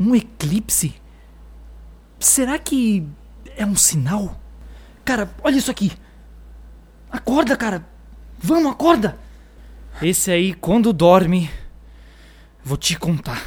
Um eclipse? Será que é um sinal? Cara, olha isso aqui. Acorda, cara. Vamos, acorda. Esse aí, quando dorme, vou te contar.